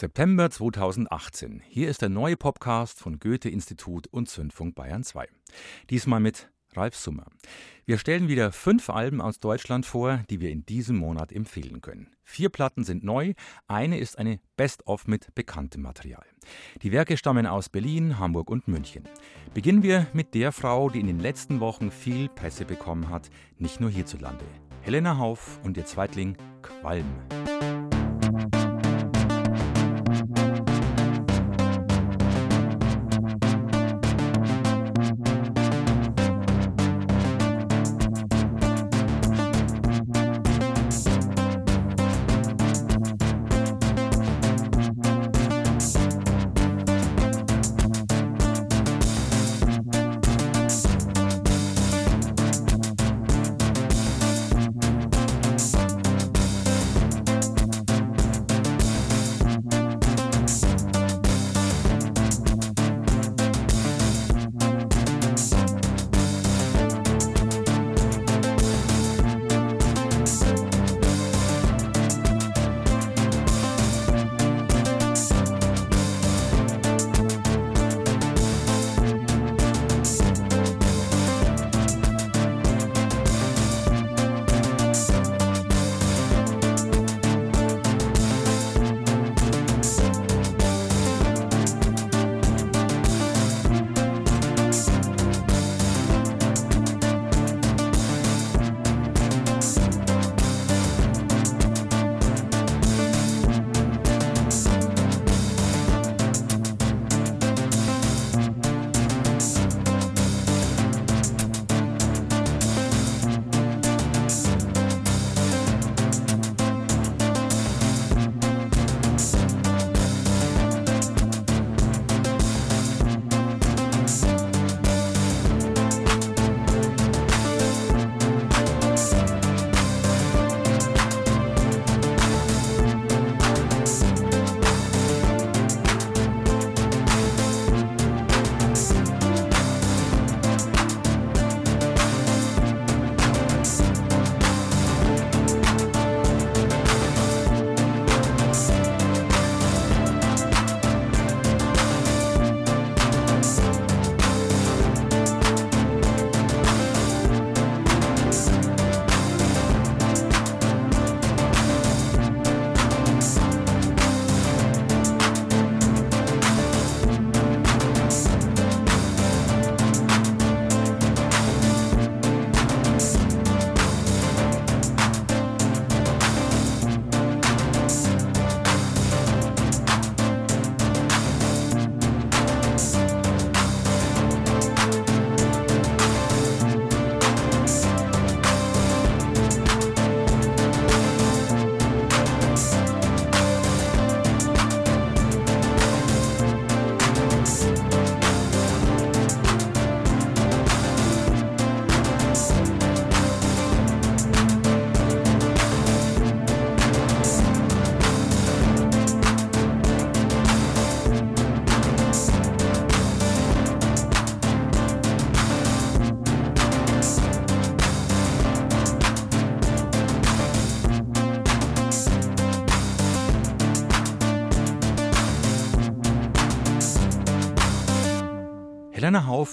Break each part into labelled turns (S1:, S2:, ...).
S1: September 2018. Hier ist der neue Podcast von Goethe-Institut und Zündfunk Bayern 2. Diesmal mit Ralf Summer. Wir stellen wieder fünf Alben aus Deutschland vor, die wir in diesem Monat empfehlen können. Vier Platten sind neu, eine ist eine Best-of mit bekanntem Material. Die Werke stammen aus Berlin, Hamburg und München. Beginnen wir mit der Frau, die in den letzten Wochen viel Presse bekommen hat, nicht nur hierzulande. Helena Hauf und ihr Zweitling Qualm.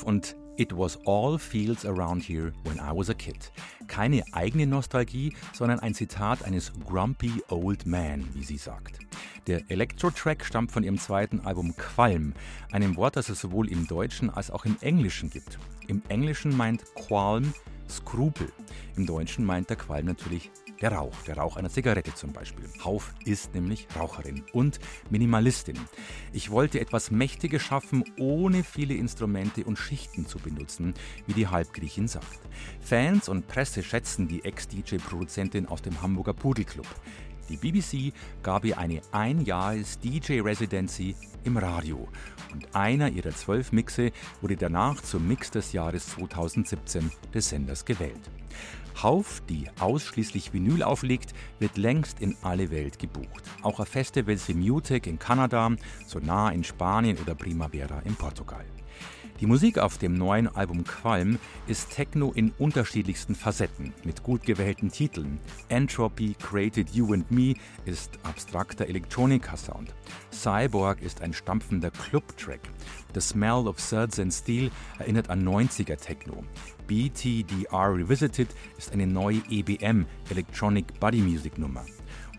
S1: Und It was all fields around here when I was a kid. Keine eigene Nostalgie, sondern ein Zitat eines grumpy old man, wie sie sagt. Der Electro-Track stammt von ihrem zweiten Album Qualm, einem Wort, das es sowohl im Deutschen als auch im Englischen gibt. Im Englischen meint Qualm Skrupel. Im Deutschen meint der Qualm natürlich der Rauch, der Rauch einer Zigarette zum Beispiel. Hauf ist nämlich Raucherin und Minimalistin. Ich wollte etwas Mächtiges schaffen, ohne viele Instrumente und Schichten zu benutzen, wie die Halbgriechin sagt. Fans und Presse schätzen die Ex-DJ-Produzentin aus dem Hamburger Pudelclub. Die BBC gab ihr eine Ein-Jahres-DJ-Residency im Radio und einer ihrer zwölf Mixe wurde danach zum Mix des Jahres 2017 des Senders gewählt. Hauf, die ausschließlich Vinyl auflegt, wird längst in alle Welt gebucht. Auch auf Festivals wie Mutec in Kanada, Sonar in Spanien oder Primavera in Portugal. Die Musik auf dem neuen Album Qualm ist Techno in unterschiedlichsten Facetten mit gut gewählten Titeln. Entropy Created You and Me ist abstrakter Elektronika-Sound. Cyborg ist ein stampfender Club-Track. The Smell of Suds and Steel erinnert an 90er Techno. BTDR Revisited ist eine neue EBM Electronic Body Music Nummer.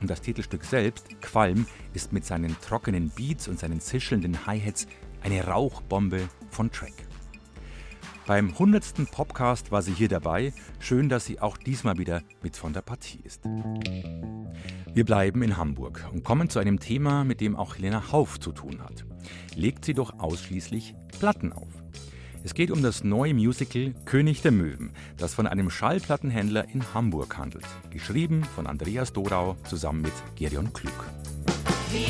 S1: Und das Titelstück selbst, Qualm, ist mit seinen trockenen Beats und seinen zischelnden Hi-Hats eine Rauchbombe von Track. Beim 100. Podcast war sie hier dabei. Schön, dass sie auch diesmal wieder mit von der Partie ist. Wir bleiben in Hamburg und kommen zu einem Thema, mit dem auch Helena Hauf zu tun hat. Legt sie doch ausschließlich Platten auf. Es geht um das neue Musical König der Möwen, das von einem Schallplattenhändler in Hamburg handelt. Geschrieben von Andreas Dorau zusammen mit Gerion Klug. Wir,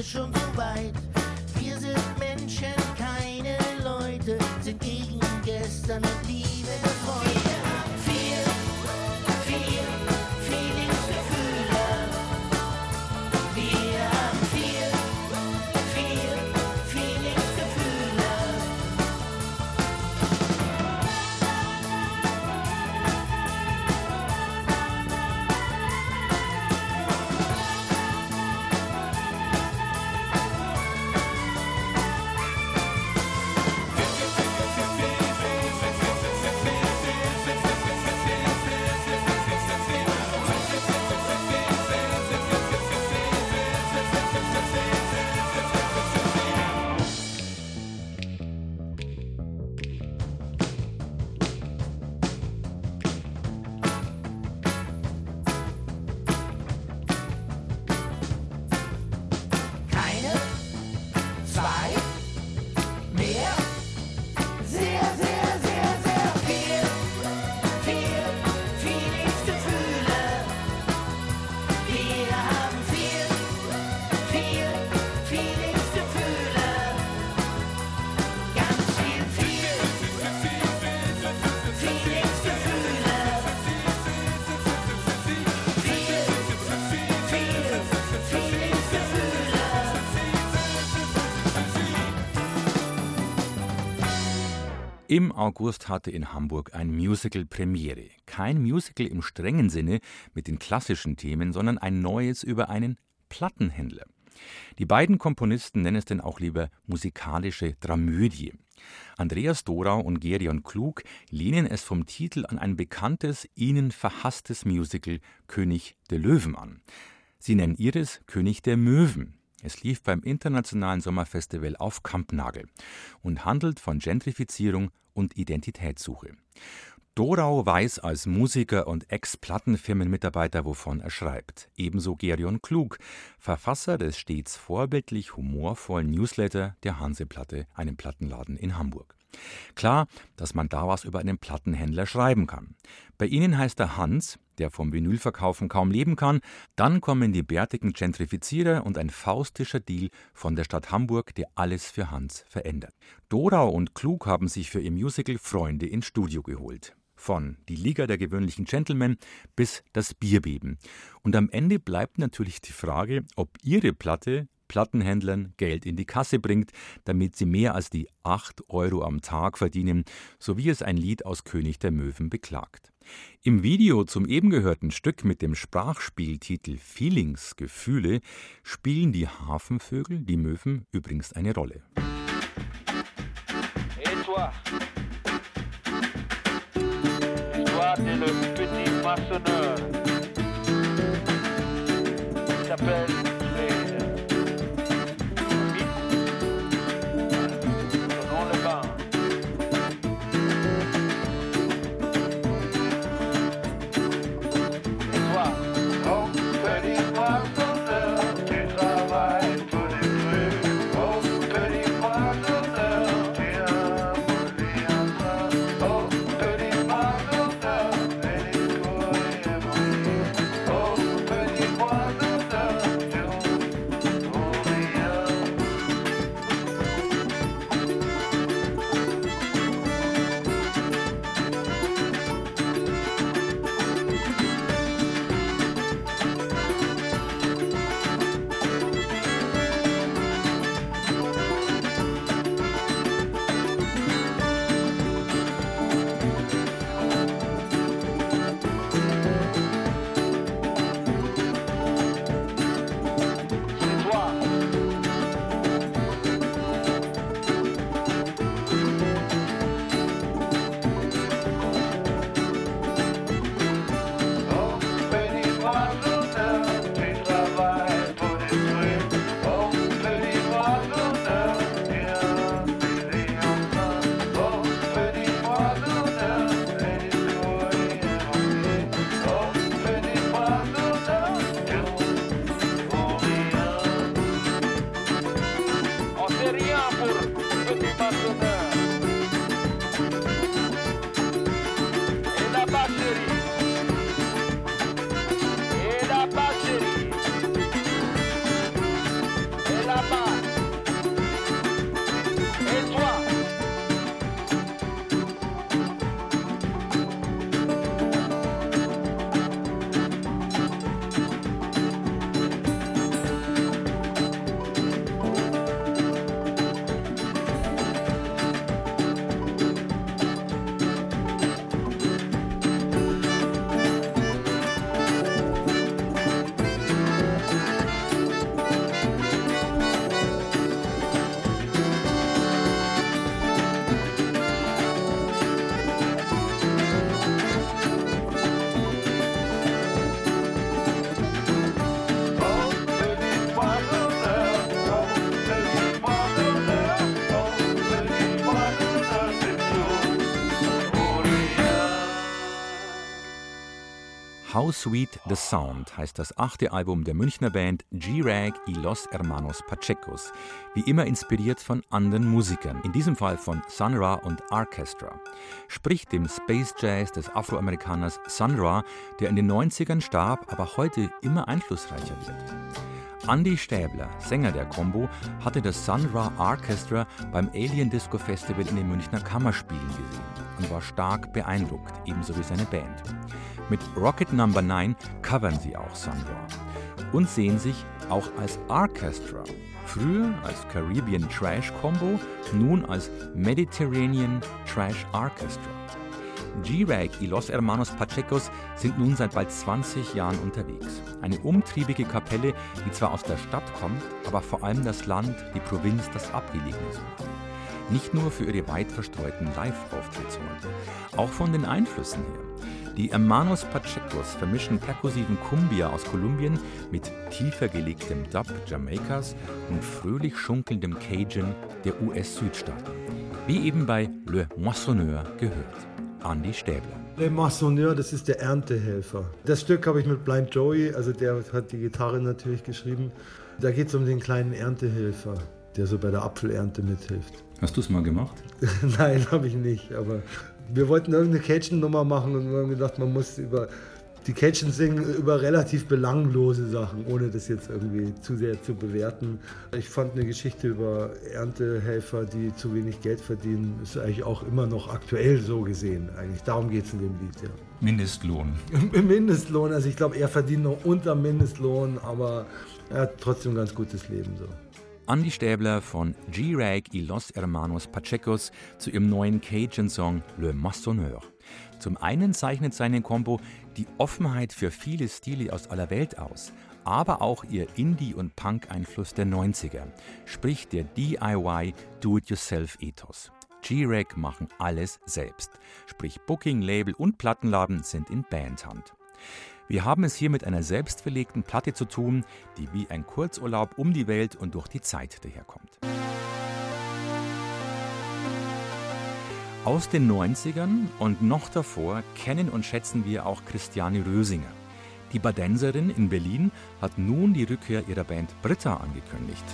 S2: ist schon so weit. Wir sind Menschen, keine Leute, sind gegen gestern und die
S1: Im August hatte in Hamburg ein Musical Premiere. Kein Musical im strengen Sinne mit den klassischen Themen, sondern ein neues über einen Plattenhändler. Die beiden Komponisten nennen es denn auch lieber musikalische Dramödie. Andreas Dorau und Gerion Klug lehnen es vom Titel an ein bekanntes, ihnen verhasstes Musical König der Löwen an. Sie nennen ihres König der Möwen. Es lief beim Internationalen Sommerfestival auf Kampnagel und handelt von Gentrifizierung und Identitätssuche. Dorau weiß als Musiker und Ex-Plattenfirmenmitarbeiter, wovon er schreibt. Ebenso Gerion Klug, Verfasser des stets vorbildlich humorvollen Newsletter der Hanseplatte, einem Plattenladen in Hamburg. Klar, dass man da was über einen Plattenhändler schreiben kann. Bei ihnen heißt er Hans, der vom Vinylverkaufen kaum leben kann. Dann kommen die bärtigen Gentrifizierer und ein faustischer Deal von der Stadt Hamburg, der alles für Hans verändert. Dorau und Klug haben sich für ihr Musical Freunde ins Studio geholt. Von Die Liga der gewöhnlichen Gentlemen bis das Bierbeben. Und am Ende bleibt natürlich die Frage, ob ihre Platte Plattenhändlern Geld in die Kasse bringt, damit sie mehr als die 8 Euro am Tag verdienen, so wie es ein Lied aus König der Möwen beklagt. Im Video zum eben gehörten Stück mit dem Sprachspieltitel Feelings Gefühle spielen die Hafenvögel, die Möwen, übrigens eine Rolle. Et toi? Toi, t'es le petit maçonneur. Il How Sweet the Sound heißt das achte Album der Münchner Band G-Rag y Los Hermanos Pachecos. Wie immer inspiriert von anderen Musikern, in diesem Fall von Sun Ra und Orchestra. Sprich dem Space Jazz des Afroamerikaners Sun Ra, der in den 90ern starb, aber heute immer einflussreicher wird. Andy Stäbler, Sänger der Combo, hatte das Sun Ra Orchestra beim Alien Disco Festival in den Münchner Kammerspielen gesehen und war stark beeindruckt, ebenso wie seine Band. Mit Rocket Number 9 covern sie auch Sun Ra und sehen sich auch als Orchestra. Früher als Caribbean Trash Combo, nun als Mediterranean Trash Orchestra. G-Rag y Los Hermanos Pachecos sind nun seit bald 20 Jahren unterwegs. Eine umtriebige Kapelle, die zwar aus der Stadt kommt, aber vor allem das Land, die Provinz, das Abgelegene sucht. Nicht nur für ihre weit verstreuten Live-Auftrittsorte, auch von den Einflüssen her. Die Hermanos Pachecos vermischen perkussiven Cumbia aus Kolumbien mit tiefer gelegtem Dub Jamaikas und fröhlich schunkelndem Cajun der US-Südstaaten. Wie eben bei Le Moissonneur gehört. Andy Stäbler.
S3: Le Moissonneur, das ist der Erntehelfer. Das Stück habe ich mit Blind Joey, also der hat die Gitarre natürlich geschrieben. Da geht es um den kleinen Erntehelfer, der so bei der Apfelernte mithilft.
S1: Hast du es mal gemacht?
S3: Nein, habe ich nicht, aber wir wollten irgendeine Cajun-Nummer machen und wir haben gedacht, man muss über die Cajun singen über relativ belanglose Sachen, ohne das jetzt irgendwie zu sehr zu bewerten. Ich fand eine Geschichte über Erntehelfer, die zu wenig Geld verdienen, ist eigentlich auch immer noch aktuell so gesehen. Eigentlich darum geht es in dem Lied, ja.
S1: Mindestlohn.
S3: Mindestlohn, also ich glaube, er verdient noch unter Mindestlohn, aber er hat trotzdem ein ganz gutes Leben so.
S1: Andy Stäbler von G-Rag y Los Hermanos Pachecos zu ihrem neuen Cajun-Song Le Massonneur. Zum einen zeichnet seine Combo die Offenheit für viele Stile aus aller Welt aus, aber auch ihr Indie- und Punk-Einfluss der 90er, sprich der DIY Do-it-yourself-Ethos. G-Rag machen alles selbst, sprich Booking, Label und Plattenladen sind in Bandhand. Wir haben es hier mit einer selbstverlegten Platte zu tun, die wie ein Kurzurlaub um die Welt und durch die Zeit daherkommt. Aus den 90ern und noch davor kennen und schätzen wir auch Christiane Rösinger. Die Badenserin in Berlin hat nun die Rückkehr ihrer Band Britta angekündigt.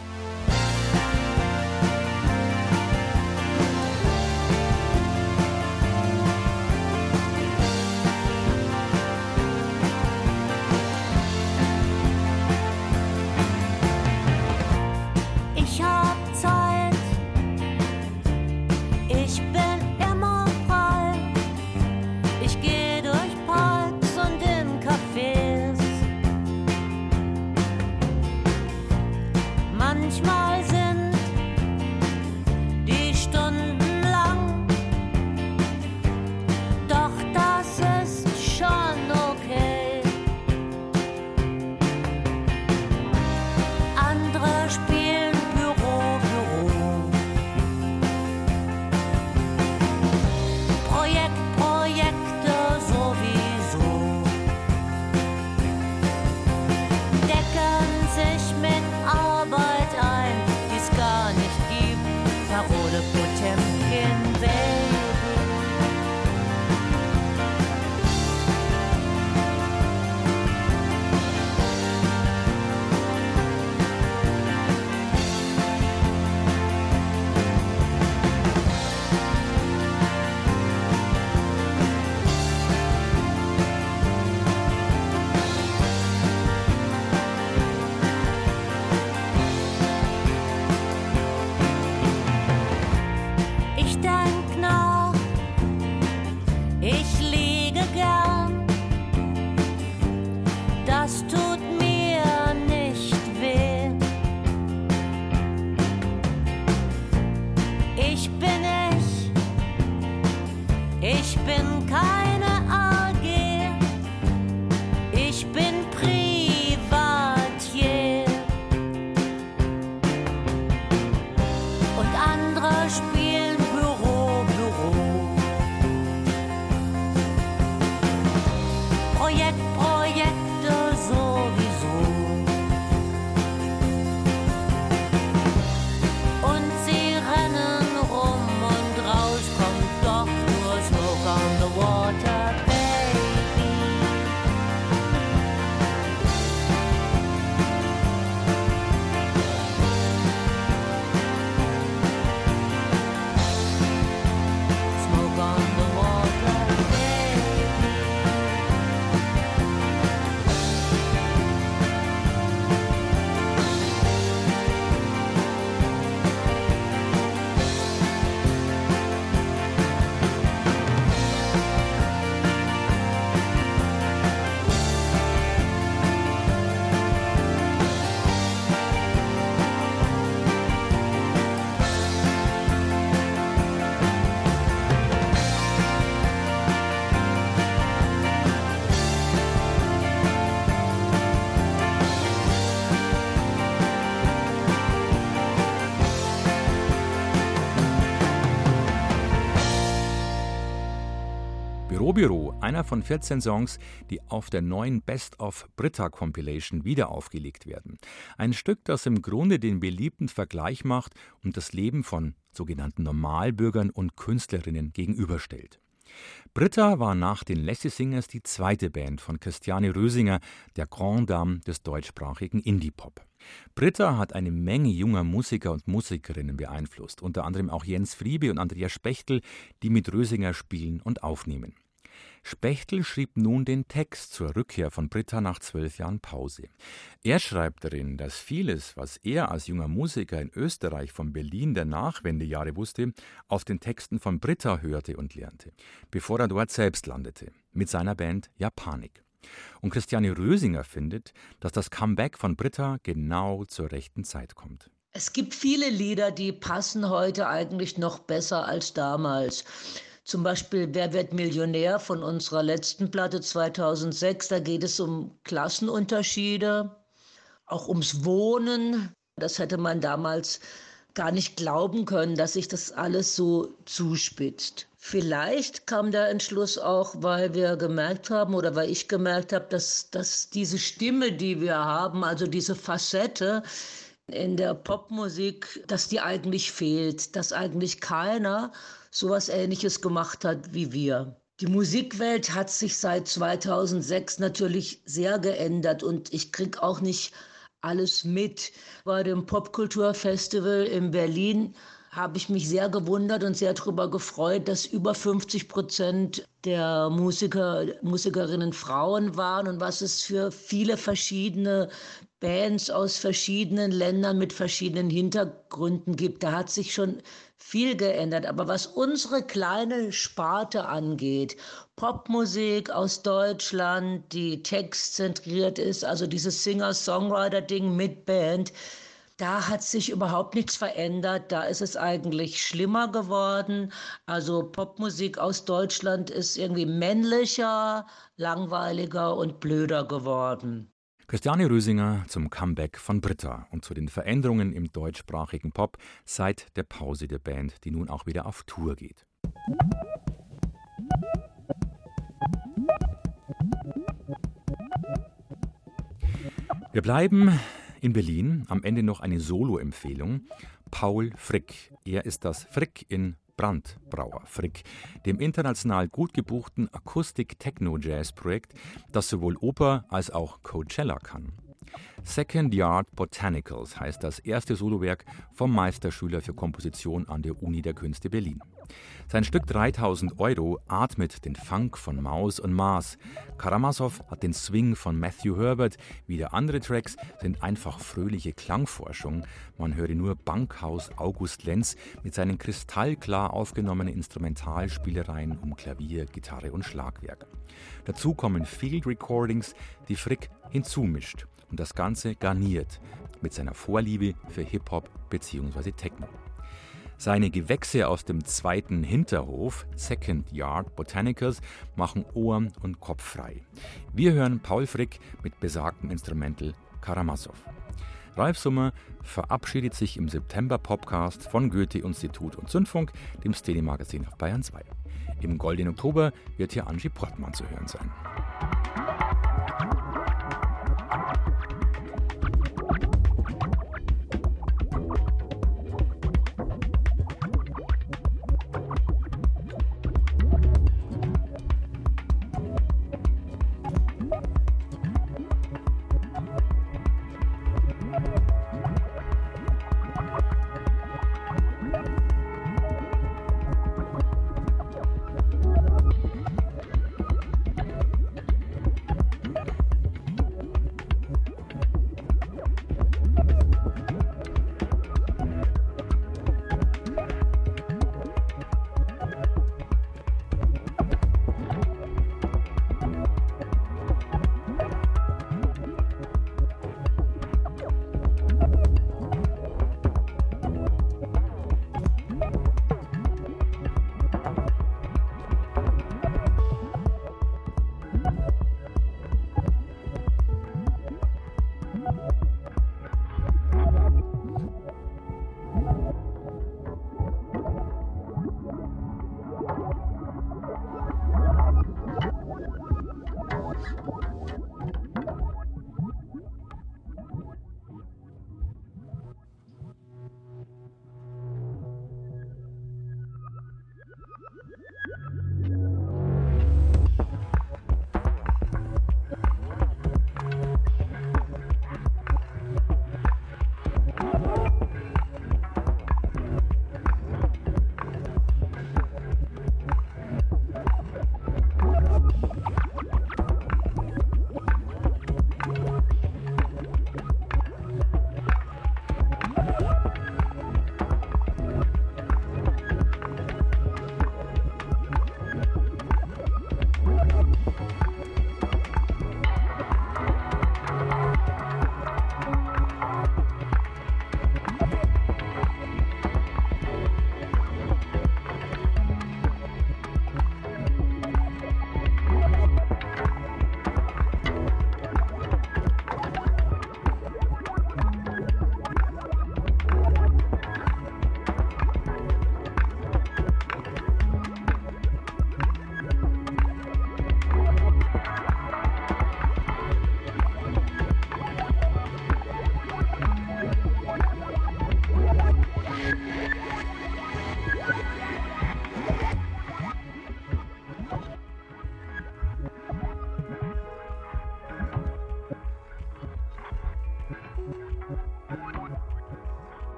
S4: und andere
S1: spielen. Einer von 14 Songs, die auf der neuen Best of Britta Compilation wieder aufgelegt werden. Ein Stück, das im Grunde den beliebten Vergleich macht und das Leben von sogenannten Normalbürgern und Künstlerinnen gegenüberstellt. Britta war nach den Lassie Singers die zweite Band von Christiane Rösinger, der Grand Dame des deutschsprachigen Indie-Pop. Britta hat eine Menge junger Musiker und Musikerinnen beeinflusst, unter anderem auch Jens Friebe und Andreas Spechtel, die mit Rösinger spielen und aufnehmen. Spechtel schrieb nun den Text zur Rückkehr von Britta nach zwölf Jahren Pause. Er schreibt darin, dass vieles, was er als junger Musiker in Österreich von Berlin der Nachwendejahre wusste, auf den Texten von Britta hörte und lernte, bevor er dort selbst landete, mit seiner Band Japanik. Und Christiane Rösinger findet, dass das Comeback von Britta genau zur rechten Zeit kommt.
S4: Es gibt viele Lieder, die passen heute eigentlich noch besser als damals. Zum Beispiel Wer wird Millionär von unserer letzten Platte 2006. Da geht es um Klassenunterschiede, auch ums Wohnen. Das hätte man damals gar nicht glauben können, dass sich das alles so zuspitzt. Vielleicht kam der Entschluss auch, weil wir gemerkt haben oder weil ich gemerkt habe, dass, dass diese Stimme, die wir haben, also diese Facette in der Popmusik, dass die eigentlich fehlt, dass eigentlich keiner sowas Ähnliches gemacht hat wie wir. Die Musikwelt hat sich seit 2006 natürlich sehr geändert und ich kriege auch nicht alles mit. Bei dem Popkulturfestival in Berlin habe ich mich sehr gewundert und sehr darüber gefreut, dass über 50 Prozent der Musiker, Musikerinnen Frauen waren und was es für viele verschiedene Bands aus verschiedenen Ländern mit verschiedenen Hintergründen gibt. Da hat sich schon viel geändert. Aber was unsere kleine Sparte angeht, Popmusik aus Deutschland, die textzentriert ist, also dieses Singer-Songwriter-Ding mit Band, da hat sich überhaupt nichts verändert. Da ist es eigentlich schlimmer geworden. Also Popmusik aus Deutschland ist irgendwie männlicher, langweiliger und blöder geworden.
S1: Christiane Rösinger zum Comeback von Britta und zu den Veränderungen im deutschsprachigen Pop seit der Pause der Band, die nun auch wieder auf Tour geht. Wir bleiben in Berlin am Ende noch eine Solo-Empfehlung. Paul Frick. Er ist das Frick in Brandbrauer Frick, dem international gut gebuchten Akustik-Techno-Jazz-Projekt, das sowohl Oper als auch Coachella kann. Second Yard Botanicals heißt das erste Solowerk vom Meisterschüler für Komposition an der Uni der Künste Berlin. Sein Stück 3000 Euro atmet den Funk von Maus und Mars. Karamasow hat den Swing von Matthew Herbert. Wieder andere Tracks sind einfach fröhliche Klangforschung. Man höre nur Bankhaus August Lenz mit seinen kristallklar aufgenommenen Instrumentalspielereien um Klavier, Gitarre und Schlagwerk. Dazu kommen Field Recordings, die Frick hinzumischt und das Ganze garniert mit seiner Vorliebe für Hip-Hop bzw. Techno. Seine Gewächse aus dem zweiten Hinterhof, Second Yard Botanicals, machen Ohren und Kopf frei. Wir hören Paul Frick mit besagtem Instrumental Karamasow. Ralf Summer verabschiedet sich im September-Podcast von Goethe-Institut und Zündfunk, dem Szene-Magazin auf Bayern 2. Im Goldenen Oktober wird hier Angie Portmann zu hören sein.